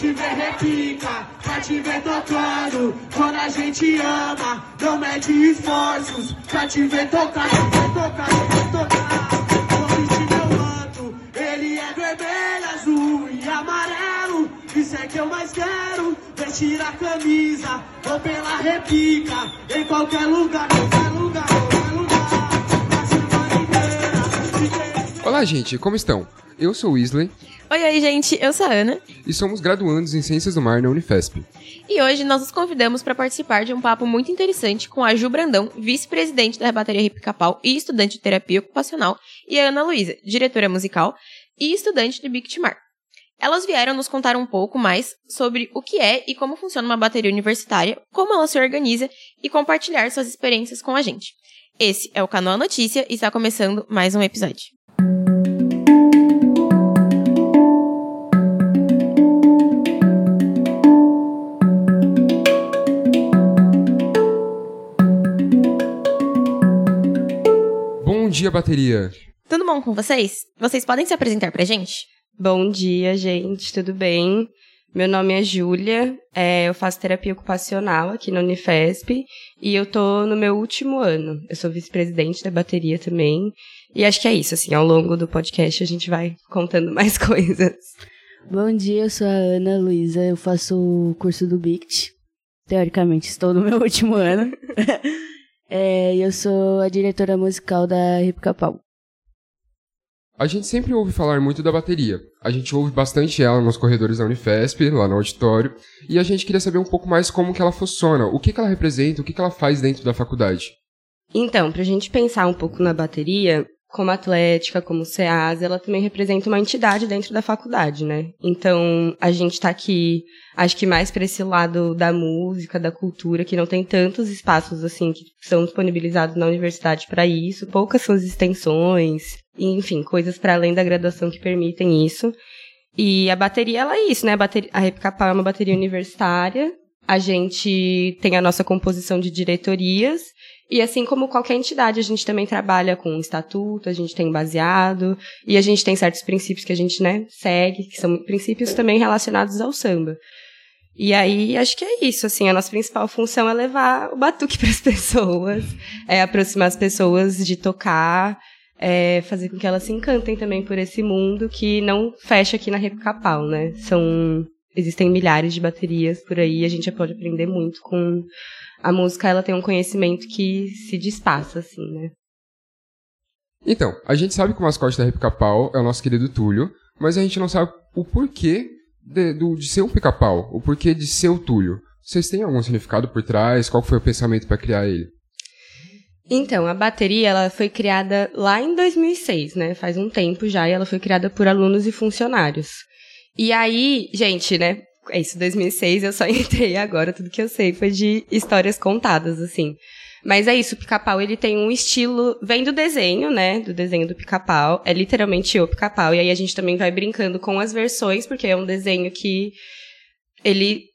te ver repica, pra te ver tocando. Quando a gente ama, não mede esforços, pra te ver tocar, te ver tocar, te ver tocar. Vestir meu manto, ele é vermelho, azul e amarelo. Isso é que eu mais quero, vestir a camisa, vou pela repica, em qualquer lugar, qualquer lugar. Olá, gente, como estão? Eu sou o Weasley Oi, oi, gente, eu sou a Ana e somos graduandos em Ciências do Mar na Unifesp. e hoje nós os convidamos para participar de um papo muito interessante com a Ju Brandão, vice-presidente da Rebateria Hip Capal e estudante de terapia ocupacional, e a Ana Luísa, diretora musical e estudante do Bictimar. Elas vieram nos contar um pouco mais sobre o que é e como funciona uma bateria universitária, como ela se organiza e compartilhar suas experiências com a gente. Esse é o Canal Notícia e está começando mais um episódio. Bom dia, bateria! Tudo bom com vocês? Vocês podem se apresentar pra gente? Bom dia, gente, tudo bem? Meu nome é Júlia, é, eu faço terapia ocupacional aqui na Unifesp e eu tô no meu último ano. Eu sou vice-presidente da bateria também. E acho que é isso, assim, ao longo do podcast a gente vai contando mais coisas. Bom dia, eu sou a Ana Luísa, eu faço o curso do BICT. Teoricamente, estou no meu último ano. É, e eu sou a diretora musical da Hip Capal. A gente sempre ouve falar muito da bateria. A gente ouve bastante ela nos corredores da Unifesp, lá no auditório, e a gente queria saber um pouco mais como que ela funciona, o que, que ela representa, o que, que ela faz dentro da faculdade. Então, pra gente pensar um pouco na bateria, como atlética, como SEAS, ela também representa uma entidade dentro da faculdade, né? Então, a gente tá aqui, acho que mais para esse lado da música, da cultura, que não tem tantos espaços assim que são disponibilizados na universidade para isso, poucas são as extensões, enfim, coisas para além da graduação que permitem isso. E a bateria, ela é isso, né? A, bateria, a Repcapal é uma bateria universitária. A gente tem a nossa composição de diretorias e assim como qualquer entidade, a gente também trabalha com estatuto, a gente tem baseado, e a gente tem certos princípios que a gente, né, segue, que são princípios também relacionados ao samba. E aí, acho que é isso, assim, a nossa principal função é levar o batuque para as pessoas, é aproximar as pessoas de tocar, é fazer com que elas se encantem também por esse mundo que não fecha aqui na Repcapal, né? São existem milhares de baterias por aí, a gente já pode aprender muito com a música, ela tem um conhecimento que se despassa, assim, né? Então, a gente sabe que o mascote da Repicapau é o nosso querido Túlio, mas a gente não sabe o porquê de, do- de ser um pica-pau, o porquê de ser o Túlio. Vocês têm algum significado por trás? Qual foi o pensamento para criar ele? Então, a bateria, ela foi criada lá em 2006, né? Faz um tempo já, e ela foi criada por alunos e funcionários. E aí, gente, né? É isso, 2006, eu só entrei agora, tudo que eu sei foi de histórias contadas, assim. Mas é isso, o pica-pau, ele tem um estilo, vem do desenho, né, do desenho do pica-pau, é literalmente o pica-pau, e aí a gente também vai brincando com as versões, porque é um desenho que ele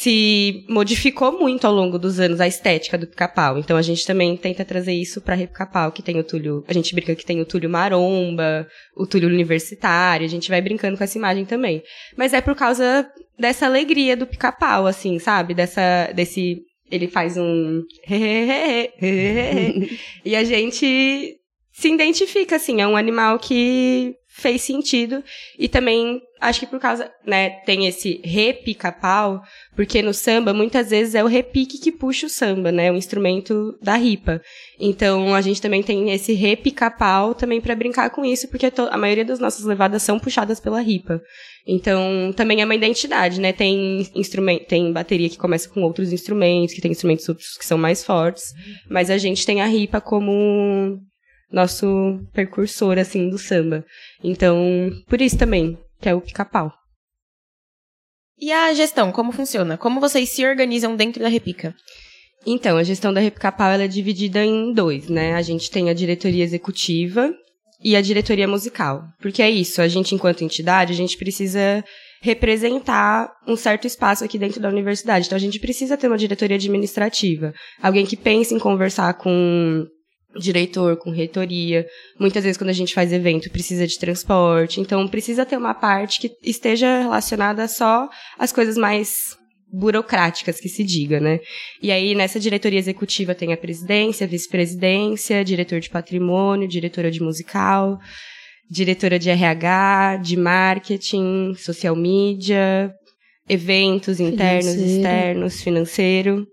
se modificou muito ao longo dos anos a estética do pica-pau. Então a gente também tenta trazer isso pra pica-pau, que tem o Túlio, a gente brinca que tem o Túlio Maromba, o Túlio Universitário, a gente vai brincando com essa imagem também. Mas é por causa dessa alegria do pica-pau, assim, sabe? Dessa, desse, ele faz um e a gente se identifica, assim, é um animal que fez sentido e também acho que por causa, né, tem esse repica-pau, porque no samba muitas vezes é o repique que puxa o samba, né, o instrumento da ripa. Então a gente também tem esse repica-pau também para brincar com isso, porque a maioria das nossas levadas são puxadas pela ripa. Então também é uma identidade, né? Tem instrumento, tem bateria que começa com outros instrumentos, que tem instrumentos que são mais fortes, mas a gente tem a ripa como nosso percursor assim do samba. Então, por isso também, que é o pica-pau. E a gestão, como funciona? Como vocês se organizam dentro da Repica? Então, a gestão da Repcapal ela é dividida em dois, né? A gente tem a diretoria executiva e a diretoria musical. Porque é isso, a gente, enquanto entidade, a gente precisa representar um certo espaço aqui dentro da universidade. Então, a gente precisa ter uma diretoria administrativa. Alguém que pense em conversar com diretor, com reitoria. Muitas vezes, quando a gente faz evento, precisa de transporte. Então, precisa ter uma parte que esteja relacionada só às coisas mais burocráticas que se diga, né? E aí, nessa diretoria executiva tem a presidência, vice-presidência, diretor de patrimônio, diretora de musical, diretora de RH, de marketing, social media, eventos internos, Financeiro. externos, financeiro.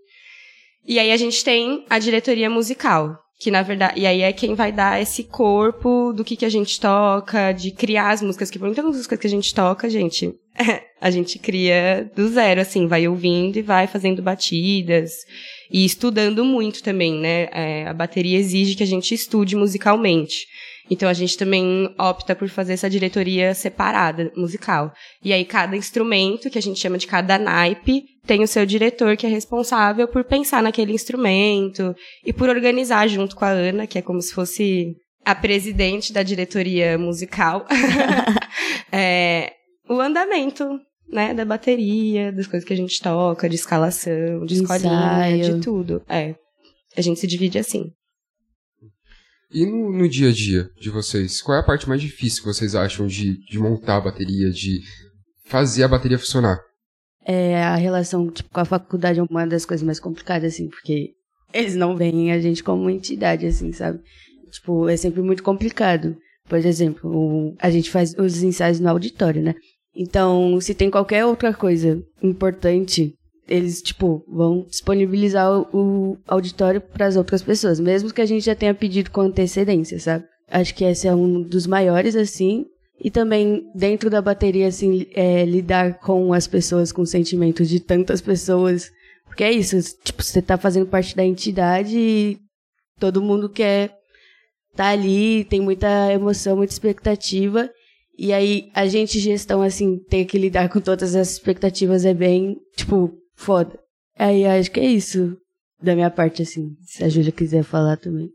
E aí a gente tem a diretoria musical, que na verdade, e aí é quem vai dar esse corpo do que que a gente toca, de criar as músicas, que muitas músicas que a gente toca, gente, a gente cria do zero, assim, vai ouvindo e vai fazendo batidas e estudando muito também, né? É, a bateria exige que a gente estude musicalmente. Então a gente também opta por fazer essa diretoria separada, musical. E aí cada instrumento, que a gente chama de cada naipe, tem o seu diretor que é responsável por pensar naquele instrumento e por organizar junto com a Ana, que é como se fosse a presidente da diretoria musical, é, o andamento, né, da bateria, das coisas que a gente toca, de escalação, de escolinha, Ensaio. de tudo. É. A gente se divide assim. E no, no dia a dia de vocês, qual é a parte mais difícil que vocês acham de, de montar a bateria, de fazer a bateria funcionar? É, a relação tipo, com a faculdade é uma das coisas mais complicadas, assim, porque eles não veem a gente como entidade, assim, sabe? Tipo, é sempre muito complicado. Por exemplo, o- a gente faz os ensaios no auditório, né? Então, se tem qualquer outra coisa importante, eles, tipo, vão disponibilizar o, o auditório para as outras pessoas, mesmo que a gente já tenha pedido com antecedência, sabe? Acho que esse é um dos maiores, assim. E também, dentro da bateria, assim, é, lidar com as pessoas, com sentimentos de tantas pessoas. Porque é isso, tipo, você tá fazendo parte da entidade e todo mundo quer tá ali, tem muita emoção, muita expectativa. E aí, a gente, gestão, assim, ter que lidar com todas as expectativas é bem, tipo, foda. Aí, acho que é isso da minha parte, assim. Se a Júlia quiser falar também.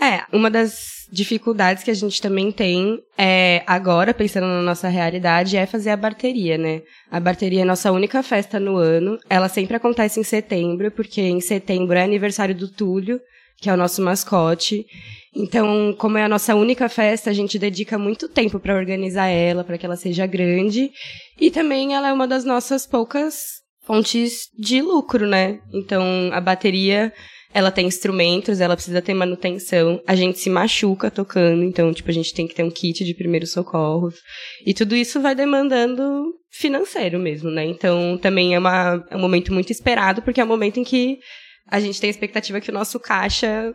É, uma das dificuldades que a gente também tem é agora, pensando na nossa realidade, é fazer a barteria, né? A barteria é a nossa única festa no ano. Ela sempre acontece em setembro, porque em setembro é aniversário do Túlio, que é o nosso mascote. Então, como é a nossa única festa, a gente dedica muito tempo para organizar ela, para que ela seja grande. E também ela é uma das nossas poucas fontes de lucro, né? Então, a bateria ela tem instrumentos, ela precisa ter manutenção, a gente se machuca tocando, então, tipo, a gente tem que ter um kit de primeiros socorros. E tudo isso vai demandando financeiro mesmo, né? Então, também é, uma, é um momento muito esperado, porque é um momento em que a gente tem a expectativa que o nosso caixa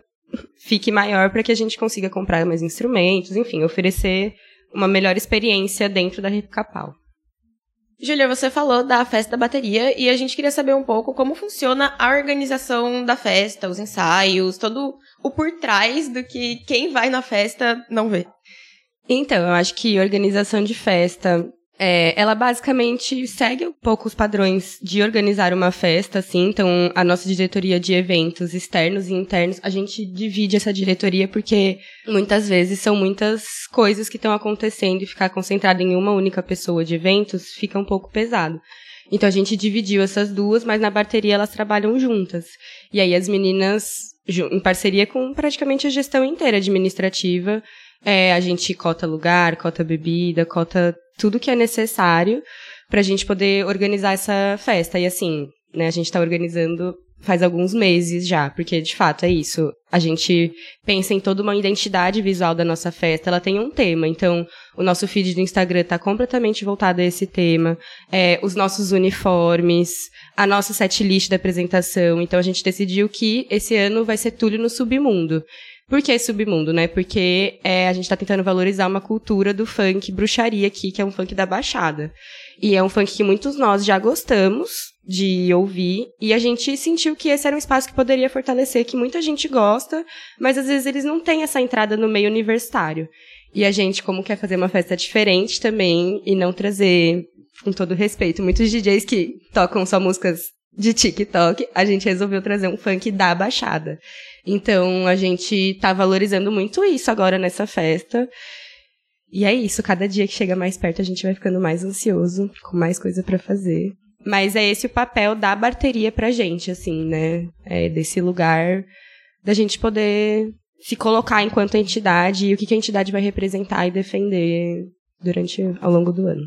fique maior para que a gente consiga comprar mais instrumentos, enfim, oferecer uma melhor experiência dentro da Repicapau. Júlia, você falou da festa da bateria e a gente queria saber um pouco como funciona a organização da festa, os ensaios, todo o por trás do que quem vai na festa não vê. Então, eu acho que organização de festa, é, ela basicamente segue um pouco os padrões de organizar uma festa, assim. Então, a nossa diretoria de eventos externos e internos, a gente divide essa diretoria porque muitas vezes são muitas coisas que estão acontecendo e ficar concentrado em uma única pessoa de eventos fica um pouco pesado. Então a gente dividiu essas duas, mas na bateria elas trabalham juntas. E aí as meninas, em parceria com praticamente a gestão inteira administrativa, é, a gente cota lugar, cota bebida, cota tudo que é necessário pra gente poder organizar essa festa. E assim, né, a gente tá organizando faz alguns meses já, porque de fato é isso. A gente pensa em toda uma identidade visual da nossa festa, ela tem um tema. Então, o nosso feed do Instagram tá completamente voltado a esse tema. É, os nossos uniformes, a nossa setlist da apresentação. Então, a gente decidiu que esse ano vai ser Túlio no Submundo. Por que submundo, né? Porque é, a gente tá tentando valorizar uma cultura do funk bruxaria aqui, que é um funk da Baixada. E é um funk que muitos nós já gostamos de ouvir, e a gente sentiu que esse era um espaço que poderia fortalecer, que muita gente gosta, mas às vezes eles não têm essa entrada no meio universitário. E a gente, como quer fazer uma festa diferente também, e não trazer, com todo respeito, muitos DJs que tocam só músicas de TikTok, a gente resolveu trazer um funk da Baixada. Então, a gente tá valorizando muito isso agora nessa festa. E é isso, cada dia que chega mais perto a gente vai ficando mais ansioso, com mais coisa pra fazer. Mas é esse o papel da barteria pra gente, assim, né? É desse lugar da gente poder se colocar enquanto entidade e o que, que a entidade vai representar e defender durante ao longo do ano.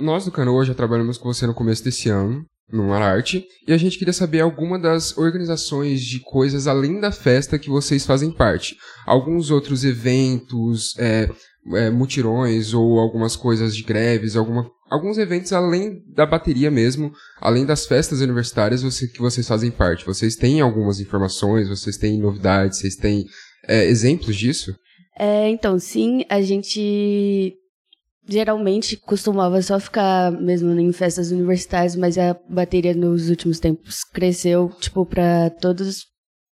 Nós do Canoa já trabalhamos com você no começo desse ano, no Mararte, e a gente queria saber alguma das organizações de coisas além da festa que vocês fazem parte. Alguns outros eventos, é, é, mutirões ou algumas coisas de greves, alguma, alguns eventos além da bateria mesmo, além das festas universitárias você, que vocês fazem parte. Vocês têm algumas informações, vocês têm novidades, vocês têm é, exemplos disso? É, então, sim, a gente geralmente costumava só ficar mesmo em festas universitárias, mas a bateria nos últimos tempos cresceu, tipo, para todos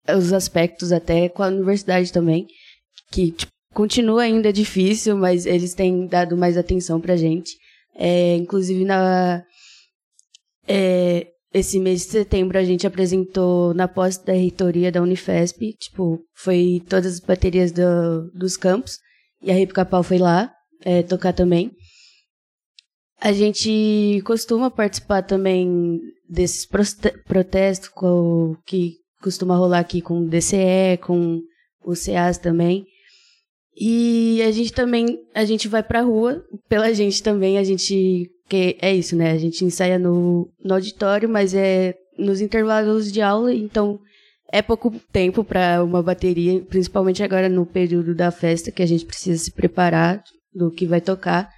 os aspectos, até com a universidade também, que tipo, continua ainda difícil, mas eles têm dado mais atenção pra gente. É, inclusive, na, é, esse mês de setembro, a gente apresentou na posse da reitoria da Unifesp, tipo, foi todas as baterias do, dos campos, e a Rip Capal foi lá, é, tocar também. A gente costuma participar também desses protestos que costuma rolar aqui com o DCE, com o CEAS também. E a gente também, a gente vai pra rua, pela gente também, a gente, que é isso, né? A gente ensaia no, no auditório, mas é nos intervalos de aula, então é pouco tempo para uma bateria, principalmente agora no período da festa, que a gente precisa se preparar do que vai tocar.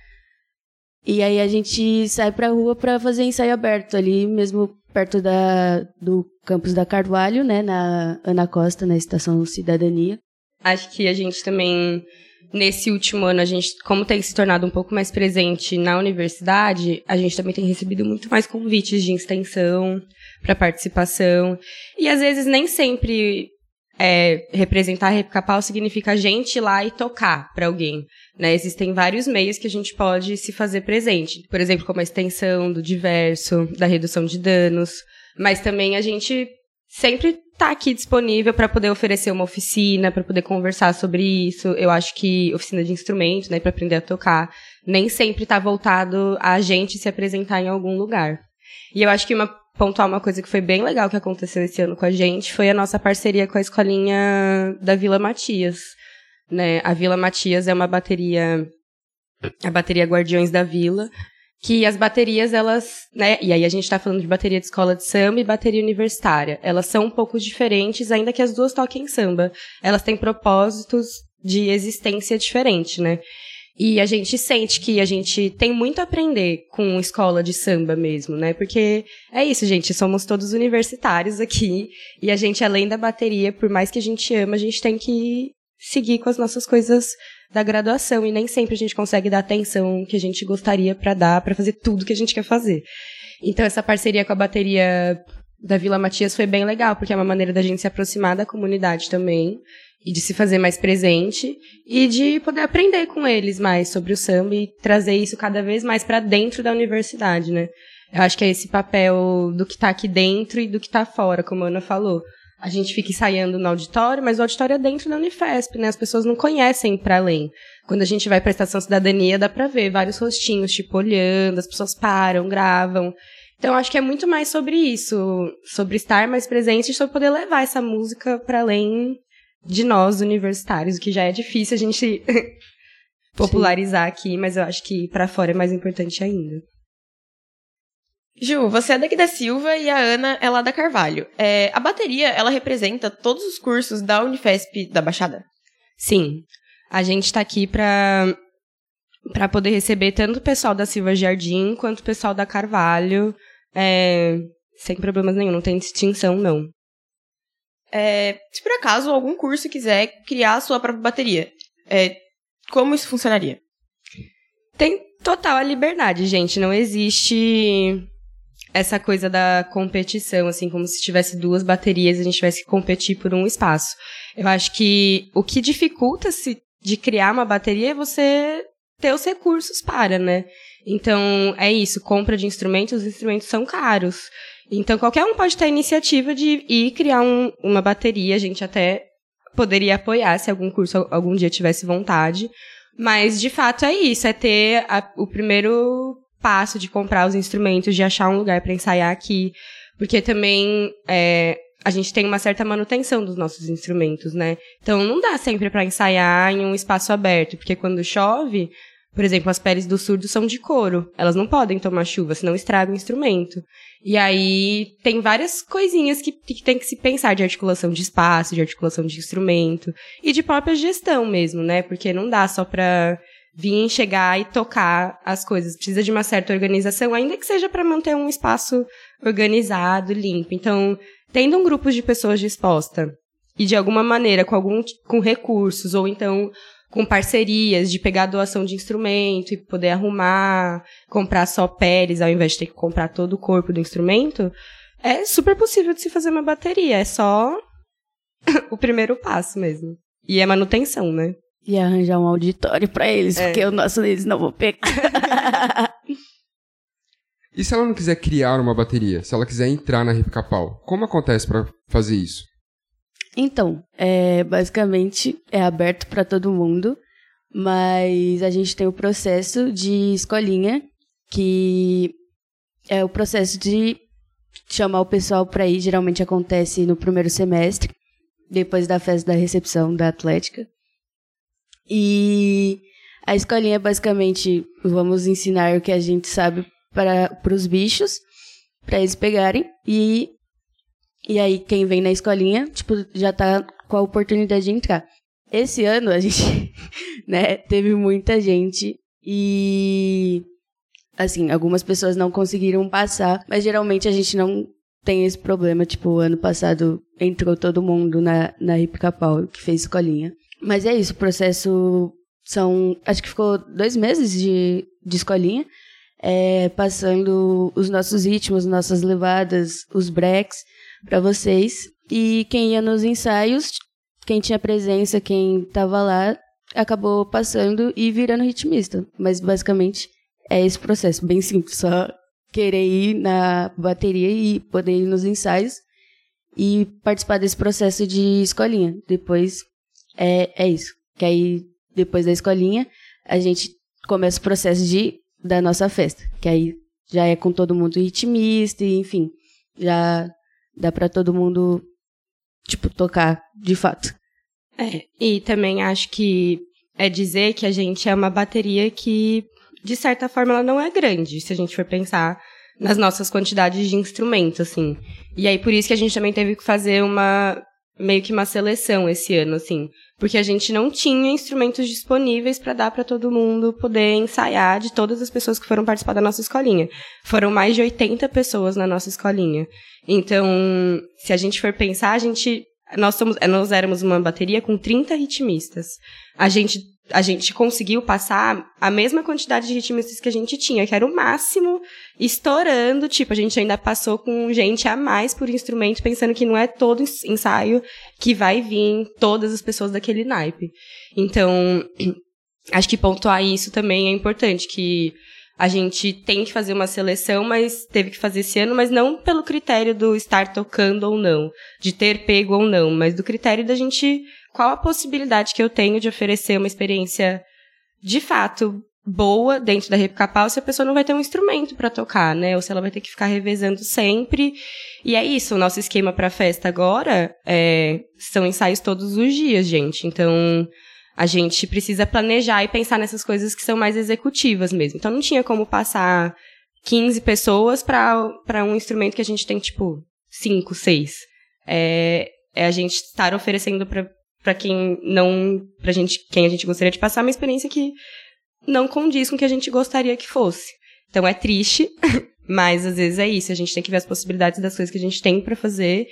E aí a gente sai pra rua para fazer ensaio aberto ali, mesmo perto da, do campus da Carvalho, né, na Ana Costa, na Estação Cidadania. Acho que a gente também, nesse último ano, a gente, como tem se tornado um pouco mais presente na universidade, a gente também tem recebido muito mais convites de extensão para participação. E às vezes nem sempre é, representar Recapal significa a gente ir lá e tocar para alguém. Né? Existem vários meios que a gente pode se fazer presente. Por exemplo, como a extensão do diverso, da redução de danos. Mas também a gente sempre está aqui disponível para poder oferecer uma oficina, para poder conversar sobre isso. Eu acho que oficina de instrumentos, né, para aprender a tocar, nem sempre está voltado a gente se apresentar em algum lugar. E eu acho que uma pontuar uma coisa que foi bem legal que aconteceu esse ano com a gente foi a nossa parceria com a escolinha da Vila Matias. Né? A Vila Matias é uma bateria, a bateria Guardiões da Vila, que as baterias, elas, né, e aí a gente está falando de bateria de escola de samba e bateria universitária. Elas são um pouco diferentes, ainda que as duas toquem samba. Elas têm propósitos de existência diferente, né? E a gente sente que a gente tem muito a aprender com escola de samba mesmo, né? Porque é isso, gente, somos todos universitários aqui e a gente além da bateria, por mais que a gente ama, a gente tem que seguir com as nossas coisas da graduação e nem sempre a gente consegue dar atenção que a gente gostaria para dar para fazer tudo que a gente quer fazer. Então essa parceria com a bateria da Vila Matias foi bem legal, porque é uma maneira da gente se aproximar da comunidade também e de se fazer mais presente e de poder aprender com eles mais sobre o samba e trazer isso cada vez mais para dentro da universidade, né? Eu acho que é esse papel do que está aqui dentro e do que está fora, como a Ana falou. A gente fica ensaiando no auditório, mas o auditório é dentro da Unifesp, né? As pessoas não conhecem para além. Quando a gente vai para a Estação Cidadania, dá para ver vários rostinhos, tipo, olhando, as pessoas param, gravam. Então, acho que é muito mais sobre isso, sobre estar mais presente e sobre poder levar essa música para além de nós universitários, que já é difícil a gente popularizar Sim. aqui, mas eu acho que para fora é mais importante ainda. Ju, você é daqui da Silva e a Ana é lá da Carvalho. É, a bateria, ela representa todos os cursos da Unifesp da Baixada? Sim. A gente está aqui para para poder receber tanto o pessoal da Silva Jardim quanto o pessoal da Carvalho, é, sem problemas nenhum, não tem distinção, não. É, se por acaso algum curso quiser criar a sua própria bateria, é, como isso funcionaria? Tem total a liberdade, gente. Não existe essa coisa da competição, assim, como se tivesse duas baterias e a gente tivesse que competir por um espaço. Eu acho que o que dificulta-se de criar uma bateria é você ter os recursos para, né? Então, é isso, compra de instrumentos, os instrumentos são caros. Então, qualquer um pode ter a iniciativa de ir criar um, uma bateria. A gente até poderia apoiar se algum curso algum dia tivesse vontade. Mas, de fato, é isso. É ter a, o primeiro passo de comprar os instrumentos, de achar um lugar para ensaiar aqui. Porque também é, a gente tem uma certa manutenção dos nossos instrumentos, né? Então não dá sempre para ensaiar em um espaço aberto, porque quando chove, por exemplo, as peles do surdo são de couro. Elas não podem tomar chuva, senão estraga o instrumento. E aí tem várias coisinhas que, que tem que se pensar de articulação de espaço, de articulação de instrumento e de própria gestão mesmo, né? Porque não dá só pra vir chegar e tocar as coisas. Precisa de uma certa organização, ainda que seja para manter um espaço organizado, limpo. Então, tendo um grupo de pessoas disposta e de alguma maneira com algum com recursos ou então com parcerias de pegar doação de instrumento e poder arrumar, comprar só peles ao invés de ter que comprar todo o corpo do instrumento, é super possível de se fazer uma bateria. É só o primeiro passo mesmo. E é manutenção, né? E arranjar um auditório para eles, é. porque o nosso eles não vão pegar. e se ela não quiser criar uma bateria? Se ela quiser entrar na Hip Capal, como acontece para fazer isso? Então, é, basicamente é aberto para todo mundo, mas a gente tem o processo de escolinha, que é o processo de chamar o pessoal para ir, geralmente acontece no primeiro semestre, depois da festa da recepção da Atlética. E a escolinha é basicamente vamos ensinar o que a gente sabe para os bichos, para eles pegarem e e aí, quem vem na escolinha, tipo, já tá com a oportunidade de entrar. Esse ano, a gente, né, teve muita gente e, assim, algumas pessoas não conseguiram passar, mas geralmente a gente não tem esse problema. Tipo, ano passado entrou todo mundo na, na Hip Capau, que fez escolinha. Mas é isso, o processo são, acho que ficou dois meses de, de escolinha, é, passando os nossos ritmos, nossas levadas, os breaks, para vocês. E quem ia nos ensaios, quem tinha presença, quem estava lá, acabou passando e virando ritmista. Mas basicamente é esse processo, bem simples, só querer ir na bateria e poder ir nos ensaios e participar desse processo de escolinha. Depois é, é isso. Que aí, depois da escolinha, a gente começa o processo de da nossa festa. Que aí já é com todo mundo ritmista, e, enfim, já dá para todo mundo, tipo, tocar de fato. É, e também acho que é dizer que a gente é uma bateria que, de certa forma, ela não é grande, se a gente for pensar nas nossas quantidades de instrumentos, assim. E aí, por isso que a gente também teve que fazer uma, meio que uma seleção esse ano, assim. Porque a gente não tinha instrumentos disponíveis para dar para todo mundo poder ensaiar de todas as pessoas que foram participar da nossa escolinha. Foram mais de 80 pessoas na nossa escolinha. Então, se a gente for pensar, a gente. Nós, somos, nós éramos uma bateria com 30 ritmistas. A gente, a gente conseguiu passar a mesma quantidade de ritmistas que a gente tinha, que era o máximo, estourando. Tipo, a gente ainda passou com gente a mais por instrumento, pensando que não é todo ensaio que vai vir todas as pessoas daquele naipe. Então, acho que pontuar isso também é importante, que a gente tem que fazer uma seleção, mas teve que fazer esse ano, mas não pelo critério do estar tocando ou não, de ter pego ou não, mas do critério da gente qual a possibilidade que eu tenho de oferecer uma experiência de fato boa dentro da Repcapal se a pessoa não vai ter um instrumento para tocar, né? Ou se ela vai ter que ficar revezando sempre. E é isso, o nosso esquema para festa agora é, são ensaios todos os dias, gente. Então, a gente precisa planejar e pensar nessas coisas que são mais executivas mesmo. Então não tinha como passar 15 pessoas para um instrumento que a gente tem, tipo, 5, 6. É, é a gente estar oferecendo para quem não. pra gente, quem a gente gostaria de passar uma experiência que não condiz com o que a gente gostaria que fosse. Então é triste, mas às vezes é isso. A gente tem que ver as possibilidades das coisas que a gente tem para fazer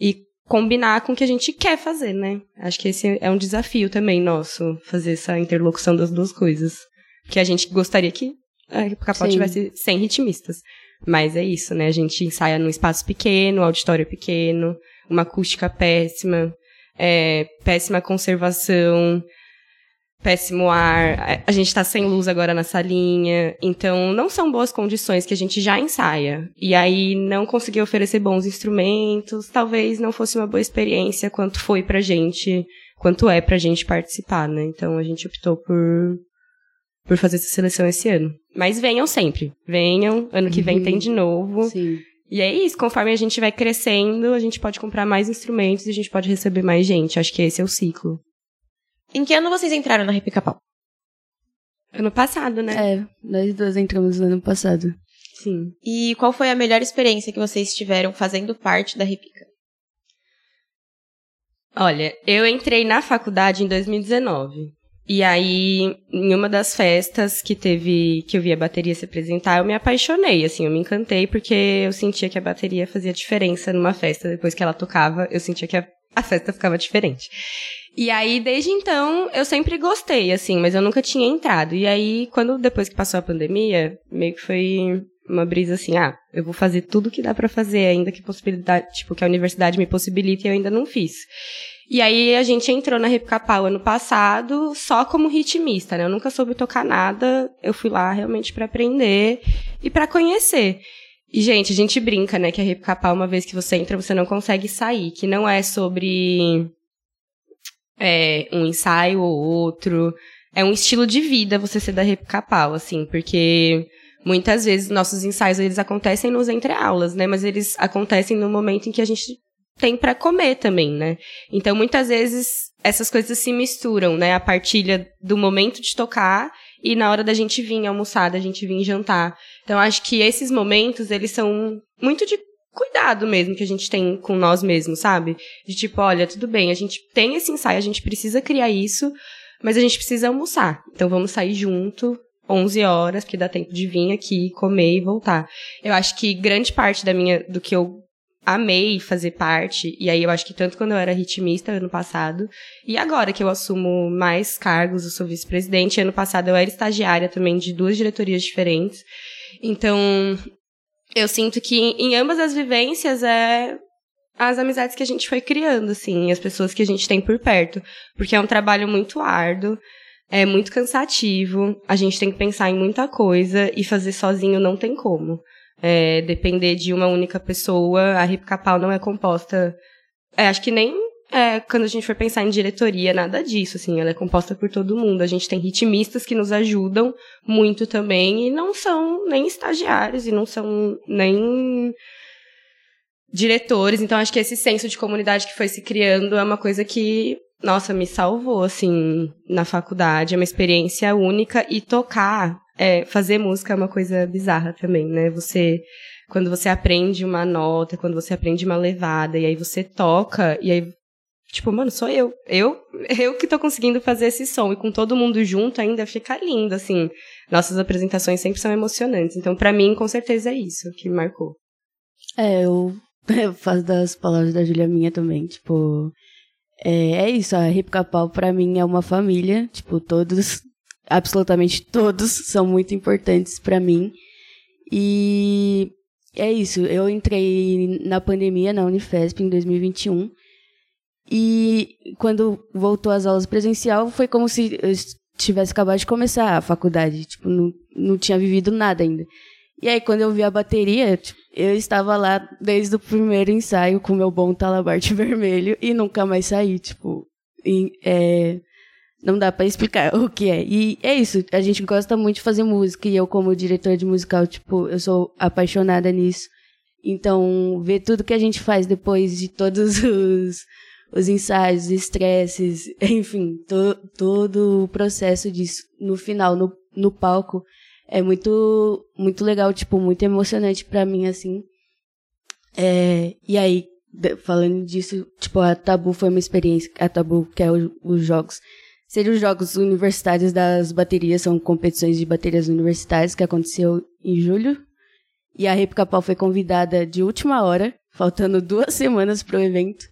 e combinar com o que a gente quer fazer, né? Acho que esse é um desafio também nosso, fazer essa interlocução das duas coisas. Que a gente gostaria que a Capão tivesse 100 ritmistas. Mas é isso, né? A gente ensaia num espaço pequeno, auditório pequeno, uma acústica péssima, é, péssima conservação, péssimo ar, a gente tá sem luz agora na salinha, então não são boas condições que a gente já ensaia. E aí não conseguir oferecer bons instrumentos, talvez não fosse uma boa experiência quanto foi pra gente, quanto é pra gente participar, né? Então a gente optou por por fazer essa seleção esse ano. Mas venham sempre. Venham, ano que vem tem de novo. Sim. E é isso, conforme a gente vai crescendo, a gente pode comprar mais instrumentos e a gente pode receber mais gente. Acho que esse é o ciclo. Em que ano vocês entraram na Repica-Pau? Ano passado, né? É, nós duas entramos no ano passado. Sim. E qual foi a melhor experiência que vocês tiveram fazendo parte da Repica? Olha, eu entrei na faculdade em 2019. E aí, em uma das festas que teve, que eu vi a bateria se apresentar, eu me apaixonei, assim, eu me encantei porque eu sentia que a bateria fazia diferença numa festa. Depois que ela tocava, eu sentia que a, a festa ficava diferente. E aí, desde então, eu sempre gostei, assim, mas eu nunca tinha entrado. E aí, quando depois que passou a pandemia, meio que foi uma brisa assim, ah, eu vou fazer tudo que dá para fazer, ainda que possibilidade, tipo, que a universidade me possibilite, e eu ainda não fiz. E aí a gente entrou na Repcapau ano passado só como ritmista, né? Eu nunca soube tocar nada, eu fui lá realmente para aprender e para conhecer. E, gente, a gente brinca, né, que a Repcapau, uma vez que você entra, você não consegue sair, que não é sobre é, um ensaio ou outro, é um estilo de vida você ser da Repcapau, assim, porque muitas vezes nossos ensaios, eles acontecem nos entre-aulas, né, mas eles acontecem no momento em que a gente tem para comer também, né? Então, muitas vezes, essas coisas se misturam, né? A partilha do momento de tocar e na hora da gente vir almoçar, da gente vir jantar. Então, acho que esses momentos, eles são muito de cuidado mesmo que a gente tem com nós mesmos, sabe? De tipo, olha, tudo bem, a gente tem esse ensaio, a gente precisa criar isso, mas a gente precisa almoçar. Então, vamos sair junto, 11 horas, porque dá tempo de vir aqui, comer e voltar. Eu acho que grande parte da minha, do que eu amei fazer parte, e aí eu acho que tanto quando eu era ritmista ano passado, e agora que eu assumo mais cargos, eu sou vice-presidente, ano passado eu era estagiária também de duas diretorias diferentes. Então, eu sinto que em ambas as vivências é as amizades que a gente foi criando, assim, as pessoas que a gente tem por perto, porque é um trabalho muito árduo, é muito cansativo, a gente tem que pensar em muita coisa e fazer sozinho não tem como é, depender de uma única pessoa. A RIP Capal não é composta. É, acho que nem é, quando a gente for pensar em diretoria, nada disso, assim, ela é composta por todo mundo. A gente tem ritmistas que nos ajudam muito também e não são nem estagiários e não são nem diretores. Então, acho que esse senso de comunidade que foi se criando é uma coisa que, nossa, me salvou, assim, na faculdade. É uma experiência única e tocar é, fazer música é uma coisa bizarra também, né? Você, quando você aprende uma nota, quando você aprende uma levada, e aí você toca, e aí, tipo, mano, sou eu. Eu, eu que tô conseguindo fazer esse som, e com todo mundo junto ainda fica lindo, assim. Nossas apresentações sempre são emocionantes. Então, para mim, com certeza é isso que me marcou. É, eu, eu faço das palavras da Julia minha também, tipo. É, é isso, a Hip Capal pra mim é uma família, tipo, todos absolutamente todos são muito importantes para mim. E é isso, eu entrei na pandemia na Unifesp em 2021. E quando voltou às aulas presencial, foi como se eu tivesse acabado de começar a faculdade, tipo, não, não tinha vivido nada ainda. E aí, quando eu vi a bateria, tipo, eu estava lá desde o primeiro ensaio com meu bom talabarte vermelho e nunca mais saí, tipo, em, é, não dá para explicar o que é. E é isso, a gente gosta muito de fazer música e eu como diretor de musical, tipo, eu sou apaixonada nisso. Então, ver tudo que a gente faz depois de todos os, os ensaios, os estresses, enfim, to, todo o processo disso no final, no, no palco, é muito, muito legal, tipo, muito emocionante para mim, assim. É, e aí, falando disso, tipo, a Tabu foi uma experiência, a Tabu, que é os jogos, seriam os Jogos Universitários das Baterias, são competições de baterias universitárias que aconteceu em julho. E a Rep Capal foi convidada de última hora, faltando duas semanas para o evento,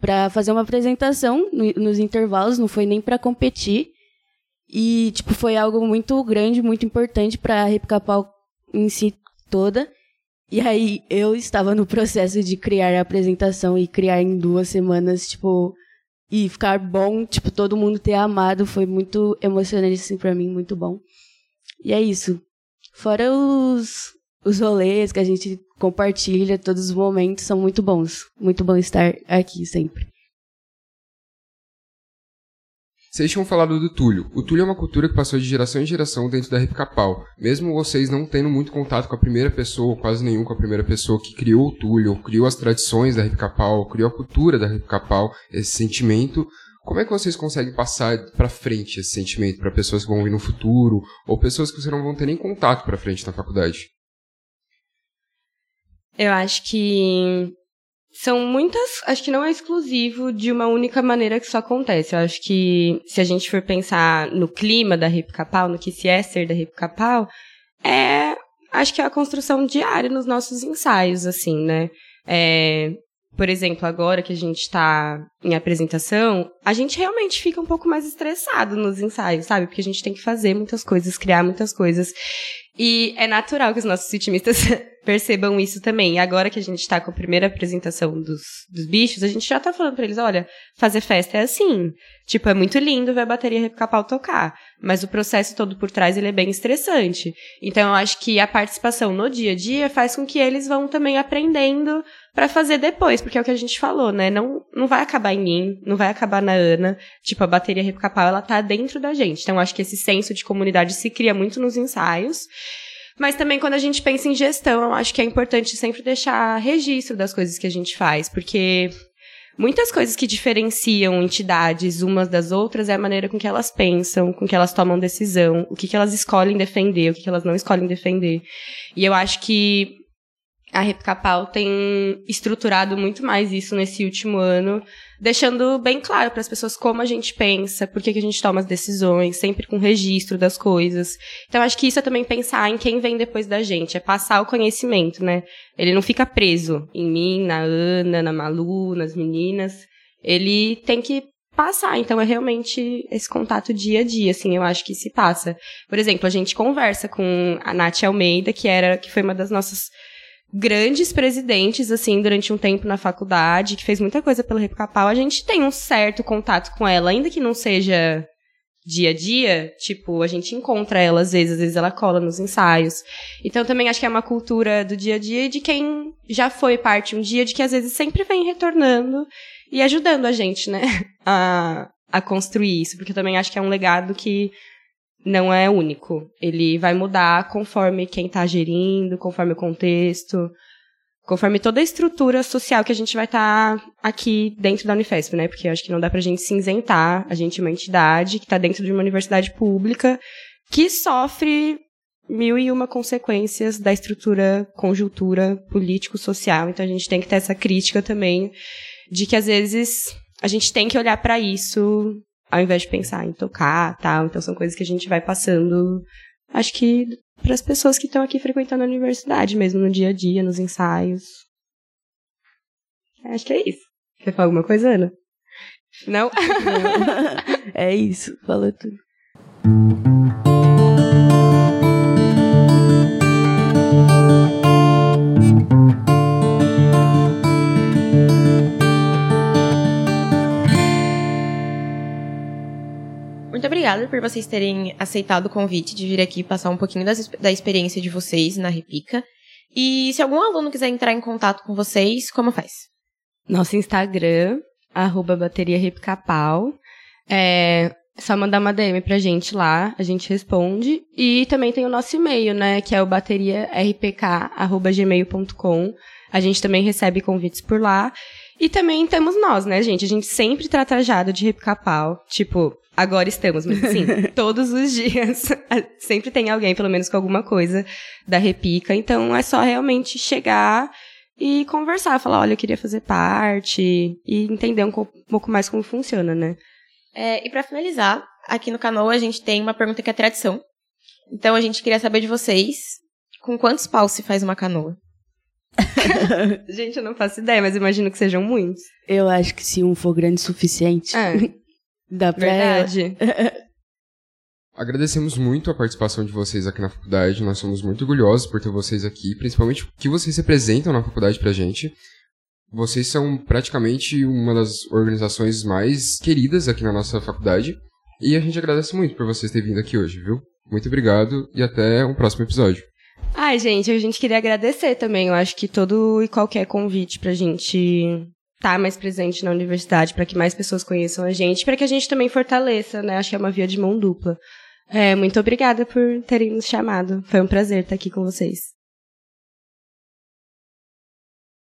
para fazer uma apresentação no, nos intervalos, não foi nem para competir. E, tipo, foi algo muito grande, muito importante para a Rep Capal em si toda. E aí, eu estava no processo de criar a apresentação e criar em duas semanas, tipo, e ficar bom, tipo, todo mundo ter amado, foi muito emocionante, assim, mim, muito bom. E é isso. Fora os, os rolês que a gente compartilha, todos os momentos são muito bons. Muito bom estar aqui sempre. Vocês tinham falado do Túlio. O Túlio é uma cultura que passou de geração em geração dentro da Capau. Mesmo vocês não tendo muito contato com a primeira pessoa, quase nenhum com a primeira pessoa que criou o Túlio, criou as tradições da Rap Capau, criou a cultura da Capau, esse sentimento, como é que vocês conseguem passar para frente esse sentimento para pessoas que vão vir no futuro ou pessoas que você não vão ter nem contato para frente na faculdade? Eu acho que são muitas, acho que não é exclusivo de uma única maneira que isso acontece. Eu acho que se a gente for pensar no clima da Hip Capal, no que se é ser da Hip Capal, é, acho que é a construção diária nos nossos ensaios, assim, né? É, por exemplo, agora que a gente está em apresentação, a gente realmente fica um pouco mais estressado nos ensaios, sabe? Porque a gente tem que fazer muitas coisas, criar muitas coisas. E é natural que os nossos ritmistas percebam isso também. E agora que a gente está com a primeira apresentação dos, dos bichos, a gente já tá falando para eles, olha, fazer festa é assim. Tipo, é muito lindo ver a bateria Repicapau tocar, mas o processo todo por trás ele é bem estressante. Então eu acho que a participação no dia a dia faz com que eles vão também aprendendo para fazer depois, porque é o que a gente falou, né? Não, não vai acabar em mim, não vai acabar na Ana. Tipo, a bateria Repicapau, ela tá dentro da gente. Então acho que esse senso de comunidade se cria muito nos ensaios. Mas também quando a gente pensa em gestão, eu acho que é importante sempre deixar registro das coisas que a gente faz, porque muitas coisas que diferenciam entidades umas das outras é a maneira com que elas pensam, com que elas tomam decisão, o que, que elas escolhem defender, o que, que elas não escolhem defender. E eu acho que a Repcapal tem estruturado muito mais isso nesse último ano, deixando bem claro para as pessoas como a gente pensa, por que a gente toma as decisões, sempre com registro das coisas. Então, acho que isso é também pensar em quem vem depois da gente, é passar o conhecimento, né? Ele não fica preso em mim, na Ana, na Malu, nas meninas. Ele tem que passar. Então é realmente esse contato dia a dia, assim, eu acho que se passa. Por exemplo, a gente conversa com a Nath Almeida, que era que foi uma das nossas grandes presidentes, assim, durante um tempo na faculdade, que fez muita coisa pelo Repcapau, a gente tem um certo contato com ela, ainda que não seja dia a dia, tipo, a gente encontra ela às vezes, às vezes ela cola nos ensaios. Então também acho que é uma cultura do dia a dia de quem já foi parte um dia, de que às vezes sempre vem retornando e ajudando a gente, né, a, a construir isso, porque eu também acho que é um legado que não é único. Ele vai mudar conforme quem está gerindo, conforme o contexto, conforme toda a estrutura social que a gente vai estar tá aqui dentro da Unifesp, né? Porque eu acho que não dá pra gente se isentar. A gente é uma entidade que está dentro de uma universidade pública que sofre mil e uma consequências da estrutura, conjuntura político-social. Então a gente tem que ter essa crítica também de que às vezes a gente tem que olhar para isso ao invés de pensar em tocar tal. Então são coisas que a gente vai passando, acho que para as pessoas que estão aqui frequentando a universidade mesmo, no dia a dia, nos ensaios. Acho que é isso. Quer falar alguma coisa, Ana? Não? Não. é isso, falou tudo. Vocês terem aceitado o convite de vir aqui passar um pouquinho das, da experiência de vocês na Repica. E se algum aluno quiser entrar em contato com vocês, como faz? Nosso Instagram, arroba bateria Repicapau. É só mandar uma DM pra gente lá, a gente responde. E também tem o nosso e-mail, né, que é o bateriarpk.gmail.com. A gente também recebe convites por lá. E também temos nós, né, gente? A gente sempre tá trajado de repicapau. Tipo, agora estamos, mas assim, todos os dias sempre tem alguém, pelo menos com alguma coisa da repica. Então é só realmente chegar e conversar, falar, olha, eu queria fazer parte e entender um pouco mais como funciona, né? É, e para finalizar, aqui no canal a gente tem uma pergunta que é tradição. Então a gente queria saber de vocês, com quantos paus se faz uma canoa? Gente, eu não faço ideia, mas imagino que sejam muitos. Eu acho que se um for grande o suficiente, é. dá pra Verdade. Agradecemos muito a participação de vocês aqui na faculdade. Nós somos muito orgulhosos por ter vocês aqui, principalmente o que vocês representam na faculdade pra gente. Vocês são praticamente uma das organizações mais queridas aqui na nossa faculdade. E a gente agradece muito por vocês terem vindo aqui hoje, viu? Muito obrigado e até um próximo episódio. Ai, gente, a gente queria agradecer também. Eu acho que todo e qualquer convite pra gente estar tá mais presente na universidade, para que mais pessoas conheçam a gente, para que a gente também fortaleça, né? Acho que é uma via de mão dupla. É, muito obrigada por terem nos chamado. Foi um prazer estar aqui com vocês.